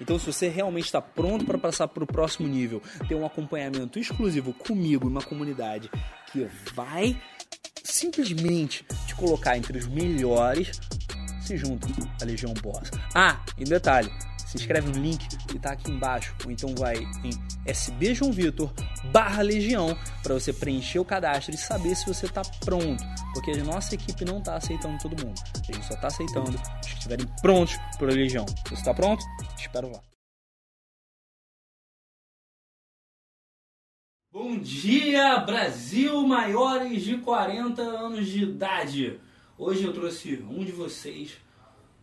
Então, se você realmente está pronto para passar para o próximo nível, ter um acompanhamento exclusivo comigo, uma comunidade que vai simplesmente te colocar entre os melhores, se junta à Legião Boss. Ah, e detalhe, se inscreve no link que está aqui embaixo, ou então vai em SB João Vitor barra Legião para você preencher o cadastro e saber se você está pronto, porque a nossa equipe não está aceitando todo mundo, a gente só está aceitando os que estiverem prontos para Legião. Você está pronto? Espero lá. Bom dia, Brasil, maiores de 40 anos de idade. Hoje eu trouxe um de vocês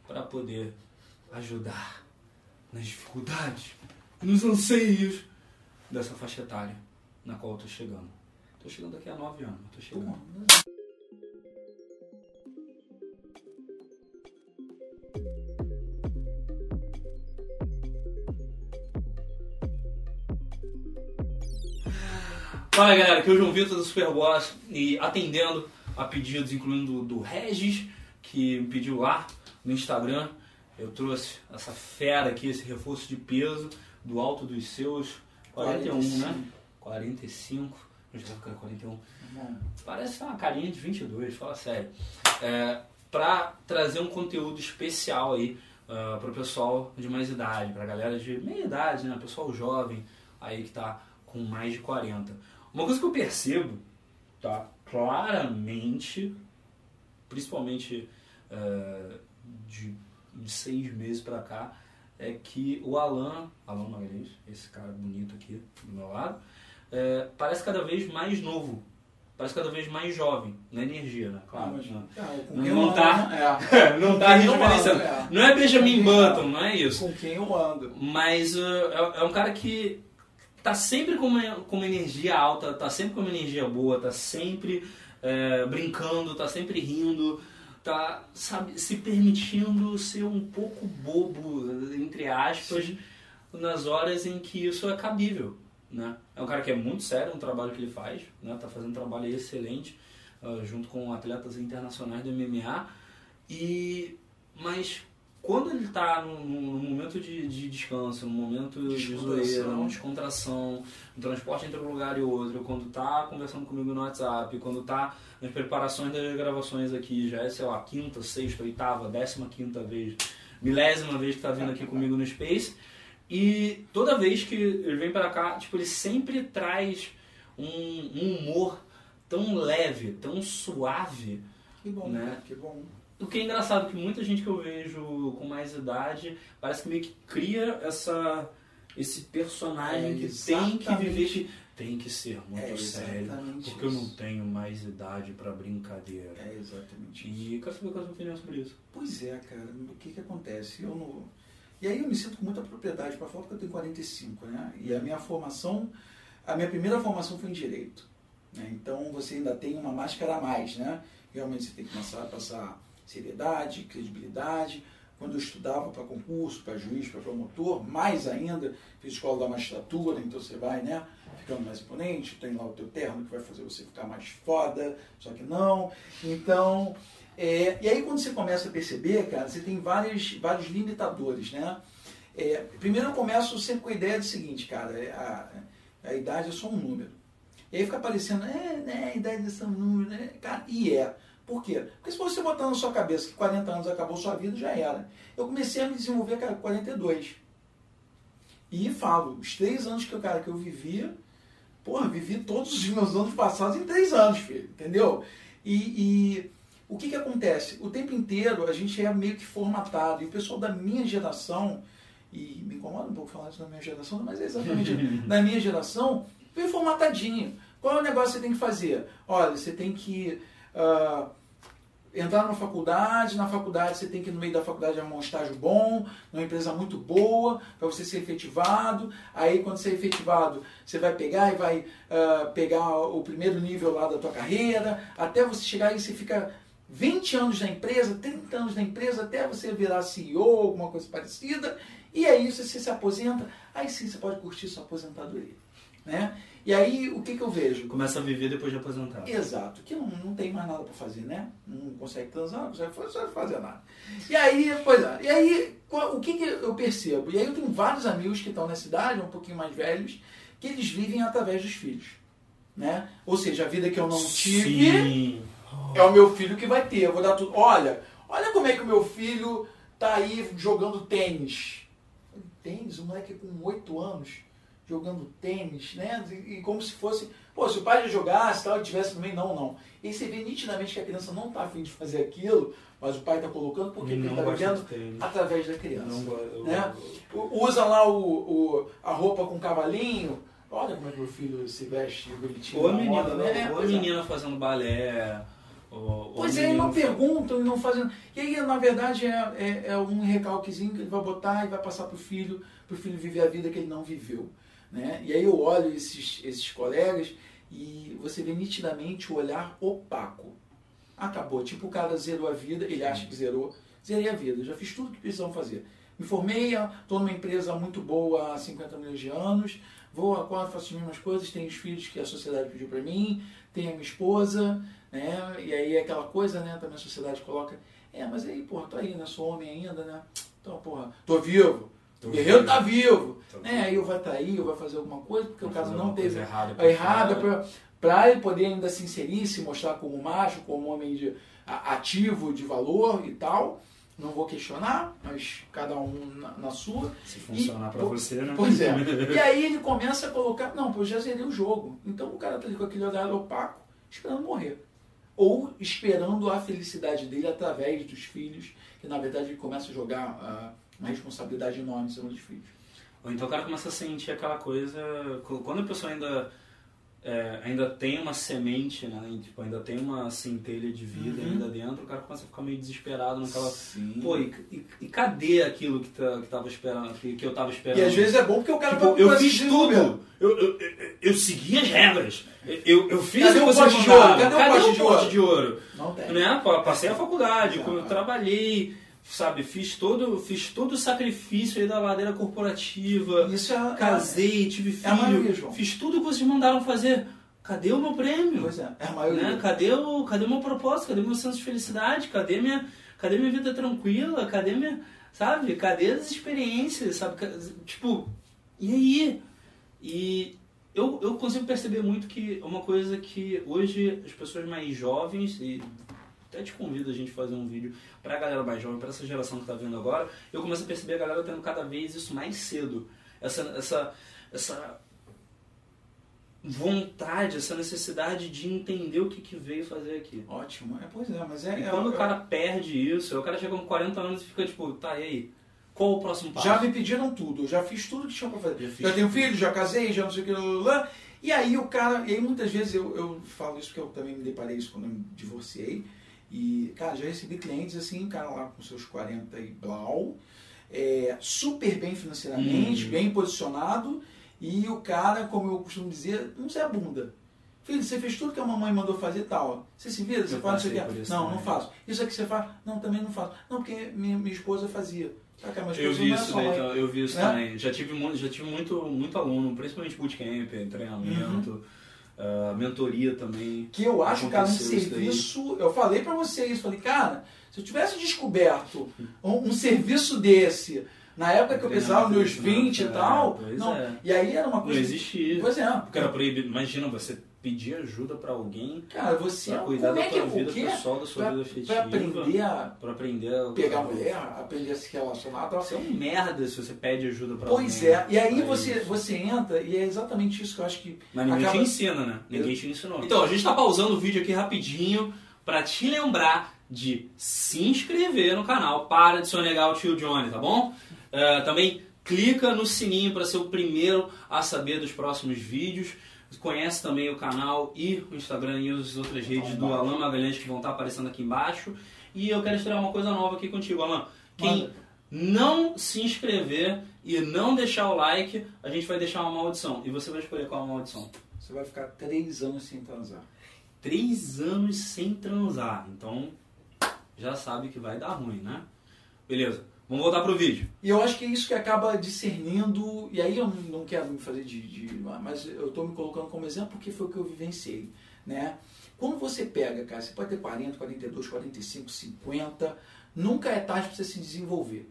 para poder ajudar nas dificuldades, nos anseios dessa faixa etária na qual eu tô chegando. Tô chegando daqui a nove anos, tô chegando. Fala galera, aqui é o João Vitor do Superboss e atendendo a pedidos, incluindo do Regis, que me pediu lá no Instagram. Eu trouxe essa fera aqui, esse reforço de peso do alto dos seus 41, 45. né? 45. Eu já tava 41. Parece uma carinha de 22, fala sério. É, pra trazer um conteúdo especial aí uh, pro pessoal de mais idade, pra galera de meia idade, né? Pessoal jovem aí que tá com mais de 40. Uma coisa que eu percebo, tá? Claramente, principalmente uh, de de seis meses para cá é que o Alan, Alan Magalhães, esse cara bonito aqui do meu lado, é, parece cada vez mais novo. Parece cada vez mais jovem, na energia, né? Claro. Não, é, não, tá, é. não tá rejuvenescendo. É. Não é Benjamin Button, não é isso. Com quem eu ando. Mas uh, é, é, um cara que tá sempre com uma, com uma energia alta, tá sempre com uma energia boa, tá sempre é, brincando, tá sempre rindo tá, sabe, se permitindo ser um pouco bobo, entre aspas, Sim. nas horas em que isso é cabível. Né? É um cara que é muito sério no trabalho que ele faz, né? tá fazendo um trabalho excelente uh, junto com atletas internacionais do MMA. E, mas quando ele está no, no, momento de, de, descanso, no momento de zoeira, uma descontração, no transporte entre um lugar e outro, quando está conversando comigo no WhatsApp, quando está nas preparações das gravações aqui, já é, sei lá, quinta, sexta, oitava, décima quinta vez, milésima vez que está vindo aqui comigo no Space, e toda vez que ele vem para cá, tipo, ele sempre traz um, um humor tão leve, tão suave. Que bom, né? Que bom. O que é engraçado que muita gente que eu vejo com mais idade parece que meio que cria essa esse personagem é, que tem que viver que tem que ser muito é sério porque isso. eu não tenho mais idade para brincadeira. É exatamente. E quero saber qual é a sua opinião sobre isso. Pois é, cara. O que que acontece? Eu não e aí eu me sinto com muita propriedade para falar porque eu tenho 45, né? E a minha formação, a minha primeira formação foi em direito. Né? Então você ainda tem uma máscara a mais, né? Realmente você tem que começar a passar seriedade, credibilidade. Quando eu estudava para concurso, para juiz, para promotor, mais ainda, fiz escola da magistratura, então você vai, né, ficando mais imponente, tem lá o teu terno que vai fazer você ficar mais foda, só que não. Então, é, e aí quando você começa a perceber, cara, você tem vários, vários limitadores, né? É, primeiro eu começo sempre com a ideia do seguinte, cara, é, a, a idade é só um número. E aí fica aparecendo, é, né, a idade é só um número, né? Cara, e é. Por quê? Porque se você botar na sua cabeça que 40 anos acabou sua vida, já era. Eu comecei a me desenvolver, cara, com 42. E falo, os três anos que eu, cara, que eu vivia, porra, vivi todos os meus anos passados em três anos, filho, entendeu? E, e o que, que acontece? O tempo inteiro a gente é meio que formatado. E o pessoal da minha geração, e me incomoda um pouco falar isso da minha geração, mas é exatamente da minha geração, veio formatadinho. Qual é o negócio que você tem que fazer? Olha, você tem que uh, entrar numa faculdade, na faculdade você tem que, no meio da faculdade, arrumar um estágio bom, numa empresa muito boa, para você ser efetivado. Aí, quando você é efetivado, você vai pegar e vai uh, pegar o primeiro nível lá da tua carreira, até você chegar e você fica 20 anos na empresa, 30 anos na empresa, até você virar CEO, alguma coisa parecida, e aí você se aposenta, aí sim você pode curtir sua aposentadoria. Né? E aí, o que, que eu vejo? Começa a viver depois de aposentar. Exato, que não, não tem mais nada para fazer, né? Não consegue transar, não consegue fazer nada. E aí, pois é, e aí, o que, que eu percebo? E aí eu tenho vários amigos que estão nessa idade, um pouquinho mais velhos, que eles vivem através dos filhos. Né? Ou seja, a vida que eu não tive Sim. é o meu filho que vai ter. Eu vou dar tudo. Olha, olha como é que o meu filho tá aí jogando tênis. Tênis, um moleque com 8 anos jogando tênis, né? E, e, como se fosse, pô, se o pai já jogasse, tal, e tivesse também, não, não. E você vê nitidamente que a criança não está afim de fazer aquilo, mas o pai está colocando porque ele está vivendo através da criança. Não, né? Usa lá o, o, a roupa com cavalinho. Olha como é que meu filho se veste bonitinho. Ou a menina, moda, né? ou a é. menina fazendo balé. Ou, pois é, e não perguntam e não fazem. E aí, na verdade, é, é, é um recalquezinho que ele vai botar e vai passar para o filho, para o filho viver a vida que ele não viveu. Né? E aí eu olho esses, esses colegas e você vê nitidamente o olhar opaco. Acabou. Tipo, o cara zerou a vida, ele acha que zerou. Zerei a vida, já fiz tudo que precisavam fazer. Me formei, estou numa empresa muito boa há 50 milhões de anos, vou, acordo, faço as mesmas coisas, tenho os filhos que a sociedade pediu para mim, tenho a minha esposa, né? E aí é aquela coisa, né? Também a sociedade coloca, é, mas aí, porra, tô aí, né? Sou homem ainda, né? Então, porra, tô vivo, o guerreiro está vivo. né? Aí eu vai trair, ou vai fazer alguma coisa, porque o caso não teve errada, errada para ele poder ainda se inserir, se mostrar como macho, como homem de, ativo, de valor e tal. Não vou questionar, mas cada um na, na sua. Se funcionar para você, né? Pois é. e aí ele começa a colocar, não, pô, já zerei o jogo. Então o cara tá ali com aquele olhar opaco, esperando morrer. Ou esperando a felicidade dele através dos filhos, que na verdade ele começa a jogar. Uma responsabilidade enorme sobre os filhos. Ou então o cara começa a sentir aquela coisa. Quando a pessoa ainda. É, ainda tem uma semente, né? Tipo, ainda tem uma centelha de vida uhum. ainda dentro, o cara começa a ficar meio desesperado naquela. Sim. Pô, e, e, e, cadê aquilo que, tá, que, tava esperando, que, que eu tava esperando? E às vezes é bom porque o cara tipo, Eu fiz tudo! Eu, eu, eu, eu, segui as regras. Eu, eu fiz Cadê o pote de ouro? Cadê, Cadê o pote de ouro? Não tem. Né? Passei a faculdade, quando eu trabalhei sabe, fiz todo, fiz todo o sacrifício aí da ladeira corporativa, Isso é, casei, tive filho, é a maioria, fiz tudo que vocês mandaram fazer. Cadê o meu prêmio? Pois é, é a maioria. Né? Cadê o, cadê o meu propósito? Cadê o meu senso de felicidade? Cadê minha, cadê minha vida tranquila? Cadê minha, sabe? Cadê as experiências, sabe? Tipo, e aí? E eu, eu consigo perceber muito que uma coisa que hoje as pessoas mais jovens, e até te convido a gente fazer um vídeo para a galera mais jovem, para essa geração que está vindo agora, eu começo a perceber a galera tendo cada vez isso mais cedo. Essa, essa, essa vontade, essa necessidade de entender o que, que veio fazer aqui. Ótimo, é, pois é, mas é... E é, quando é, o cara perde isso, o cara chega com 40 anos e fica tipo, tá, e aí? Qual o próximo passo? Já me pediram tudo, eu já fiz tudo que tinha para fazer. Já, já tenho filho, já casei, já não sei o que, lá. E aí o cara, e aí muitas vezes eu, eu falo isso porque eu também me deparei isso quando eu me divorciei. E, cara, já recebi clientes assim, cara lá com seus 40 e blau, é, super bem financeiramente, uhum. bem posicionado, e o cara, como eu costumo dizer, não sei a bunda. Filho, você fez tudo que a mamãe mandou fazer tal. Você se vira, você faz isso aqui. Não, não faço. Isso aqui você faz? Não, também não faço. Não, porque minha, minha esposa fazia. Tá, eu vi isso, daí, então, eu vi isso né? também. Já tive, muito, já tive muito, muito aluno, principalmente bootcamp, treinamento. Uhum Uh, mentoria também. Que eu acho, cara, um serviço. Eu falei para vocês, falei, cara, se eu tivesse descoberto um, um serviço desse na época que eu precisava, nos 20 e tal. não, é. E aí era uma coisa. Não existia. Pois é. Porque era proibido. Imagina você pedir ajuda para alguém. Cara, você pra cuidar como da é que, tua vida quê? pessoal, da sua pra, vida afetiva. Pra aprender a. Pra aprender a. Pegar mulher, aprender a se relacionar. Tal. Você é um merda se você pede ajuda pra pois alguém. Pois é. E aí você, você entra, e é exatamente isso que eu acho que. Mas ninguém acaba... te ensina, né? Ninguém eu... te ensinou. Então, a gente tá pausando o vídeo aqui rapidinho para te lembrar de se inscrever no canal. Para de sonegar o tio Johnny, tá bom? Uh, também clica no sininho para ser o primeiro a saber dos próximos vídeos. Conhece também o canal e o Instagram e as outras redes do Alan Magalhães que vão estar aparecendo aqui embaixo. E eu quero estrear uma coisa nova aqui contigo, Alan. Quem Manda. não se inscrever e não deixar o like, a gente vai deixar uma maldição. E você vai escolher qual é a maldição. Você vai ficar três anos sem transar. Três anos sem transar. Então, já sabe que vai dar ruim, né? Beleza. Vamos voltar pro vídeo. E eu acho que é isso que acaba discernindo, e aí eu não quero me fazer de, de mas eu estou me colocando como exemplo porque foi o que eu vivenciei, né? Quando você pega, cara, você pode ter 40, 42, 45, 50, nunca é tarde para você se desenvolver.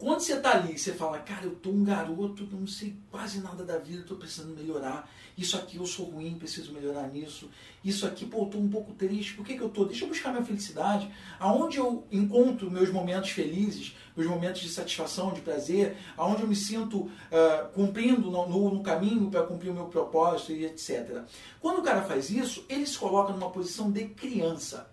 Quando você está ali, você fala, cara, eu tô um garoto, não sei quase nada da vida, estou precisando melhorar. Isso aqui eu sou ruim, preciso melhorar nisso. Isso aqui, pô, eu tô um pouco triste. Por que, que eu tô? Deixa eu buscar minha felicidade. Aonde eu encontro meus momentos felizes, meus momentos de satisfação, de prazer, aonde eu me sinto uh, cumprindo no, no, no caminho para cumprir o meu propósito e etc. Quando o cara faz isso, ele se coloca numa posição de criança.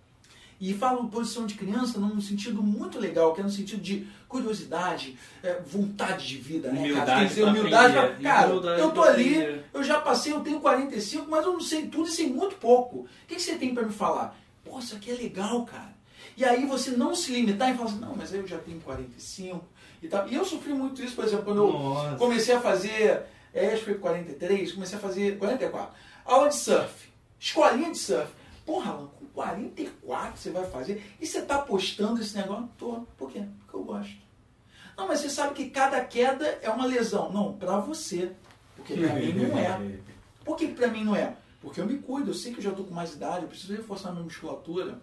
E falo posição de criança num sentido muito legal, que é no sentido de curiosidade, é, vontade de vida, né, humildade cara? Tem que ter humildade. Pra, cara, humildade eu tô ali, aprender. eu já passei, eu tenho 45, mas eu não sei tudo e sei muito pouco. O que, que você tem para me falar? Pô, isso aqui é legal, cara. E aí você não se limitar e falar assim, não, mas eu já tenho 45 e tal. E eu sofri muito isso, por exemplo, quando Nossa. eu comecei a fazer, é, acho que foi 43, comecei a fazer 44, aula de surf, escolinha de surf. Porra, Alan, 44 você vai fazer e você está postando esse negócio? Tô. Por quê? Porque eu gosto. Não, mas você sabe que cada queda é uma lesão. Não, para você. Porque para mim não é. Por que para mim não é? Porque eu me cuido, eu sei que eu já estou com mais idade, eu preciso reforçar minha musculatura.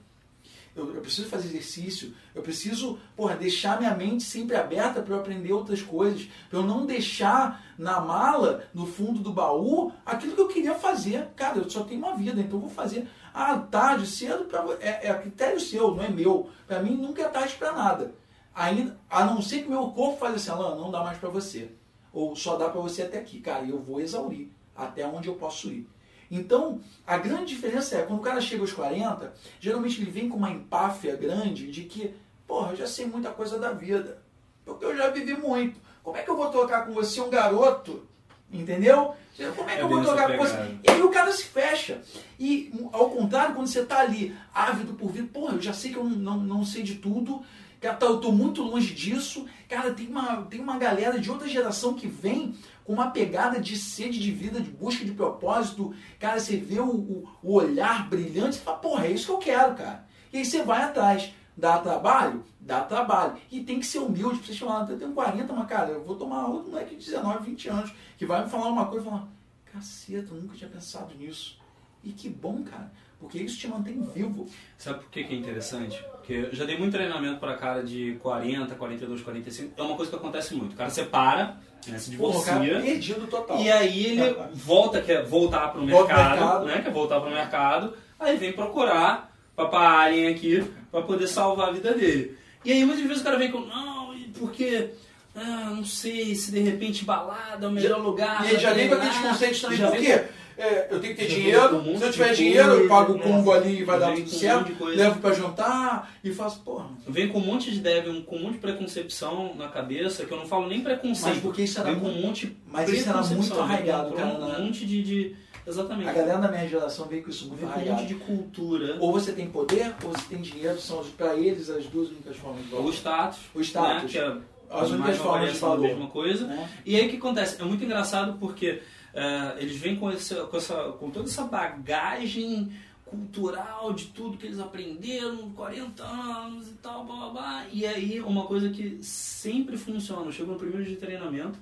Eu, eu, preciso fazer exercício, eu preciso porra, deixar minha mente sempre aberta para eu aprender outras coisas, para eu não deixar na mala, no fundo do baú, aquilo que eu queria fazer. Cara, eu só tenho uma vida, então eu vou fazer. Ah, tarde, cedo, pra, é, é critério seu, não é meu. Para mim nunca é tarde para nada. Ainda, a não ser que meu corpo fale assim, Alan, não dá mais para você. Ou só dá para você até aqui. Cara, eu vou exaurir até onde eu posso ir. Então, a grande diferença é, quando o cara chega aos 40, geralmente ele vem com uma empáfia grande de que, porra, eu já sei muita coisa da vida, porque eu já vivi muito. Como é que eu vou trocar com você um garoto? Entendeu? Como é que é eu vou trocar com você? E aí o cara se fecha. E ao contrário, quando você está ali ávido por vir, porra, eu já sei que eu não, não sei de tudo, Cara, eu tô muito longe disso. Cara, tem uma, tem uma galera de outra geração que vem com uma pegada de sede de vida, de busca de propósito. Cara, você vê o, o, o olhar brilhante e fala, porra, é isso que eu quero, cara. E aí você vai atrás. Dá trabalho? Dá trabalho. E tem que ser humilde. Pra você falar, eu tenho 40, mas cara, eu vou tomar outro moleque de 19, 20 anos, que vai me falar uma coisa e falar, caceta, eu nunca tinha pensado nisso. E que bom, cara. Porque isso te mantém vivo. Sabe por que, que é interessante? Porque eu já dei muito treinamento para cara de 40, 42, 45. É uma coisa que acontece muito. O cara separa, né, se divorcia. Pô, perdido total. E aí ele é. volta, quer voltar para o mercado, mercado, né? Quer voltar para o mercado. Aí vem procurar paparem aqui para poder salvar a vida dele. E aí muitas vezes o cara vem com, não, porque ah, não sei se de repente balada é o melhor já, lugar. E ele já vem com aqueles conceitos também. Por quê? É, eu tenho que ter dinheiro, um se eu tiver dinheiro, coisa, eu pago o combo né? ali e vai dar tudo certo, um levo para jantar e faço, porra. Vem com um monte de ideia, com um monte de preconcepção na cabeça, que eu não falo nem preconceito. Mas porque isso era, vem com um monte mas isso era muito arraigado, cara. Um monte de, de, Exatamente. A galera da minha geração veio com isso muito arraigado. Um de cultura. Ou você tem poder, ou você tem dinheiro, são para eles as duas únicas formas de valor. O status. O status. Né, que é as únicas formas de valor. mesma coisa. Né? E aí o que acontece? É muito engraçado porque Uh, eles vêm com, esse, com, essa, com toda essa bagagem cultural de tudo que eles aprenderam, 40 anos e tal, blá, blá, blá. E aí, uma coisa que sempre funciona, eu chego no primeiro dia de treinamento,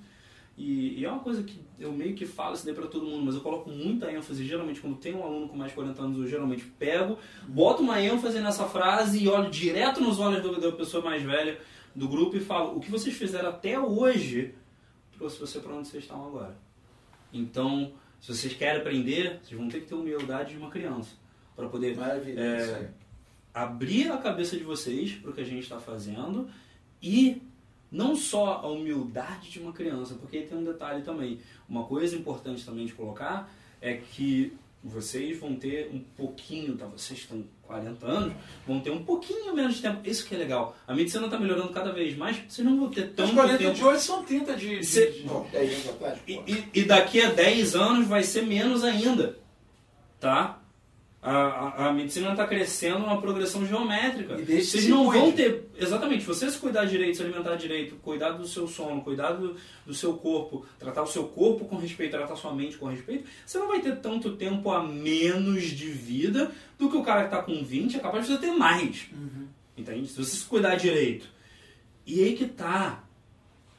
e, e, é uma coisa que eu meio que falo isso daí pra todo mundo, mas eu coloco muita ênfase, geralmente quando tem um aluno com mais de 40 anos, eu geralmente pego, boto uma ênfase nessa frase e olho direto nos olhos da pessoa mais velha do grupo e falo, o que vocês fizeram até hoje trouxe você para onde vocês estão agora. Então, se vocês querem aprender, vocês vão ter que ter humildade de uma criança para poder é, abrir a cabeça de vocês para o que a gente está fazendo e não só a humildade de uma criança, porque tem um detalhe também. Uma coisa importante também de colocar é que vocês vão ter um pouquinho, tá? Vocês estão 40 anos, vão ter um pouquinho menos de tempo. Isso que é legal. A medicina está melhorando cada vez mais, vocês não vão ter tanto Os 40 tempo. de hoje são 30 de, de, Cê- de, de 10 anos atrás. E, e- e daqui a 10 anos vai ser menos ainda, tá? A, a, a medicina está crescendo numa progressão geométrica. E que Vocês não cuide. vão ter. Exatamente, você se cuidar direito, se alimentar direito, cuidar do seu sono, cuidar do, do seu corpo, tratar o seu corpo com respeito, tratar a sua mente com respeito, você não vai ter tanto tempo a menos de vida do que o cara que está com 20 é capaz de você ter mais. Uhum. Entende? Se você se cuidar direito. E aí que tá.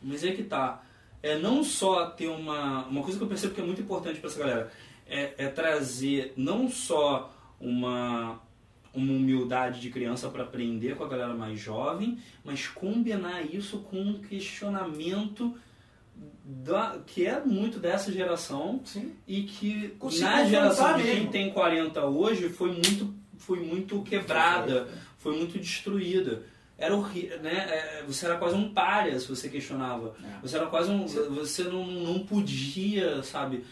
Mas aí que tá. É não só ter uma. Uma coisa que eu percebo que é muito importante pra essa galera. É, é trazer não só uma, uma humildade de criança para aprender com a galera mais jovem, mas combinar isso com um questionamento da, que é muito dessa geração Sim. e que Conseguir na geração de quem tem 40 hoje foi muito, foi muito quebrada, foi muito destruída. Era horrível, né? É, Você era quase um párea se você questionava. É. Você era quase um. Você não, não podia, sabe?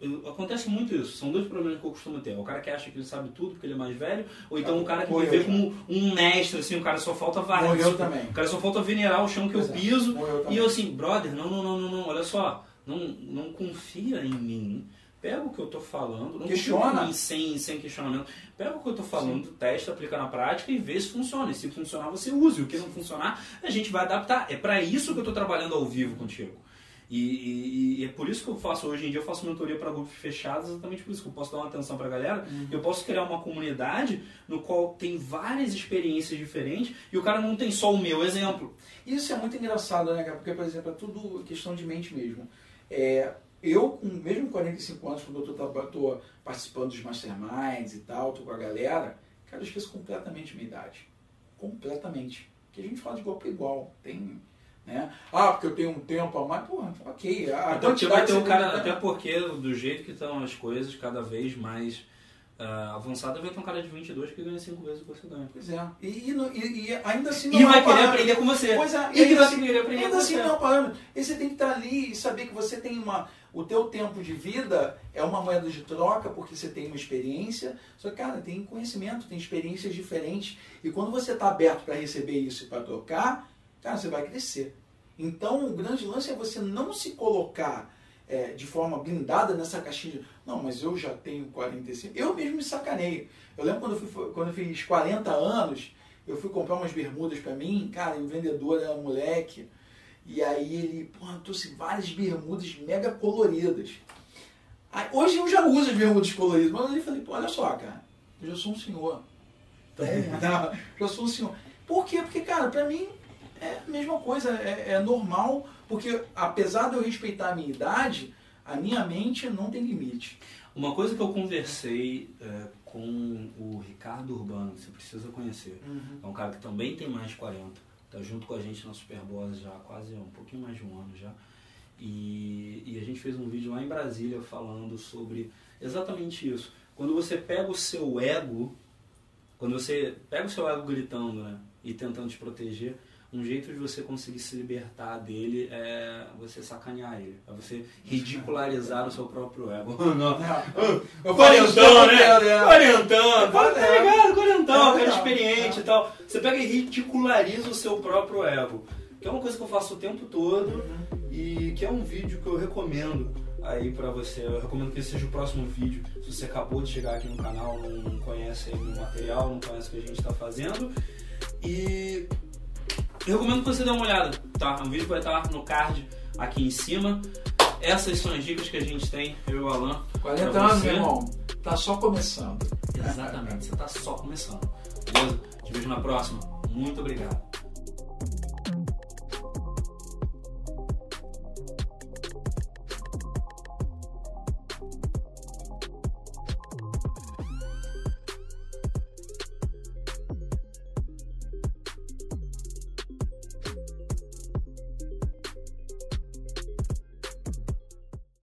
A- acontece muito isso. São dois problemas que eu costumo ter. O cara que acha que ele sabe tudo porque ele é mais velho, ou então o cara que me vê como um mestre, assim, o cara só falta varrer. Morreu também. O cara só falta venerar o chão que eu é. piso. E eu assim, brother, não, não, não, não, não, olha só, não, não confia em mim. Pega o que eu tô falando, não Questiona. mim sem, sem questionamento. Pega o que eu tô falando, testa, aplica na prática e vê se funciona. E se funcionar, você use. O que não funcionar, a gente vai adaptar. É para isso que eu tô trabalhando ao vivo contigo. E, e- e é por isso que eu faço hoje em dia, eu faço mentoria para grupos fechados, exatamente por isso que eu posso dar uma atenção para a galera. Eu posso criar uma comunidade no qual tem várias experiências diferentes e o cara não tem só o meu exemplo. Isso é muito engraçado, né, cara? Porque, por exemplo, é tudo questão de mente mesmo. É, eu, com mesmo com 45 anos, quando eu tô, participando dos masterminds e tal, tô com a galera, cara, eu esqueço completamente minha idade. Completamente. Porque a gente fala de igual para igual. Tem. Né? Ah, porque eu tenho um tempo a mais. Porra, ok. A Até porque vai ter você cara, até porque do jeito que estão as coisas, cada vez mais ah, avançada, vai ter um cara de 22 que ganha 5 vezes o que você ganha. Pois é. E, e e- e ainda assim E não é vai um querer aprender com você. Pois é, E que ainda vai assim- querer aprender Ainda com assim você. não é um parâmetro. E você tem que estar ali e saber que você tem uma. O teu tempo de vida é uma moeda de troca porque você tem uma experiência. Só que, cara, tem conhecimento, tem experiências diferentes. E quando você está aberto para receber isso e para trocar, cara, você vai crescer. Então, o grande lance é você não se colocar é, de forma blindada nessa caixinha de, não, mas eu já tenho 45. Eu mesmo me sacaneio. Eu lembro quando eu, fui, quando eu fiz 40 anos, eu fui comprar umas bermudas para mim, cara, e o vendedor era um moleque. E aí ele, porra, trouxe várias bermudas mega coloridas. Aí, hoje eu já uso as bermudas coloridas, mas eu falei, pô, olha só, cara, eu já sou um senhor. Então, tá, já sou um senhor. Por quê? Porque, cara, pra mim é a mesma coisa, é, é normal, porque apesar de eu respeitar a minha idade, a minha mente não tem limite. Uma coisa que eu conversei é, com o Ricardo Urbano, que você precisa conhecer. É um cara que também tem mais de 40. Tá junto com a gente na Superboss já há quase um pouquinho mais de um ano já. E, e a gente fez um vídeo lá em Brasília falando sobre exatamente isso. Quando você pega o seu ego, quando você pega o seu ego gritando né, e tentando te proteger, um jeito de você conseguir se libertar dele é você sacanear ele. É você ridicularizar o seu próprio ego. Não. Isso Quarentão, tempo né? né? Quarentão, tá É. ligado? Quarentão, É, cara experiente e tal. Você pega e ridiculariza o seu próprio ego. Que é uma coisa que eu faço o tempo todo e que é um vídeo que eu recomendo aí pra você. Eu recomendo que esse seja o próximo vídeo. Se você acabou de chegar aqui no canal, não conhece aí o material, não conhece o que a gente tá fazendo. E eu recomendo que você dê uma olhada, tá? O vídeo vai estar no card aqui em cima. Essas são as dicas que a gente tem, eu e o Alan. 40 pra anos, meu irmão, tá só começando. Exatamente, você tá só começando. Beleza? Te vejo na próxima. Muito obrigado.